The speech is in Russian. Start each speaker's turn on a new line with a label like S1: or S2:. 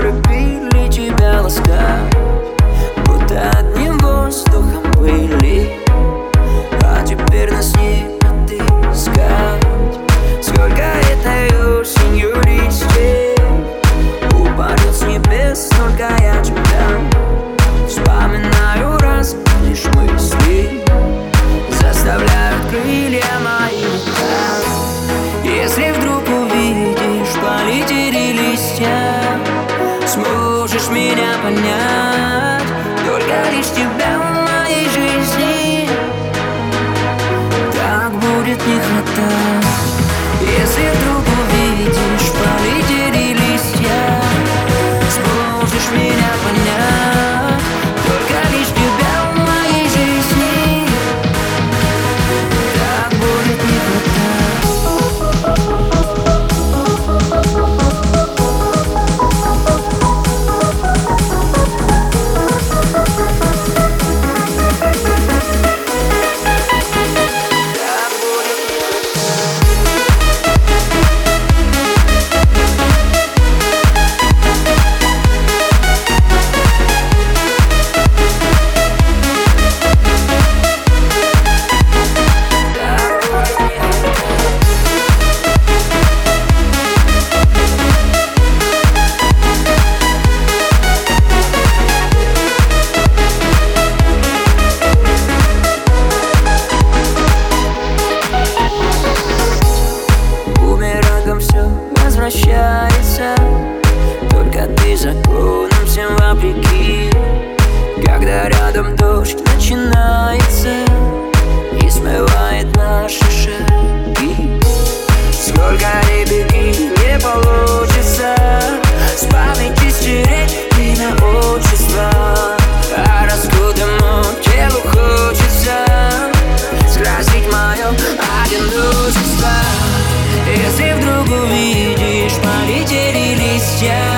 S1: to be, lead you down the. можешь меня понять? Только лишь тебя в моей жизни. Так будет не хватать. Если вдруг увидишь полетели листья Сможешь меня понять. возвращается Только ты законом всем вопреки. yeah.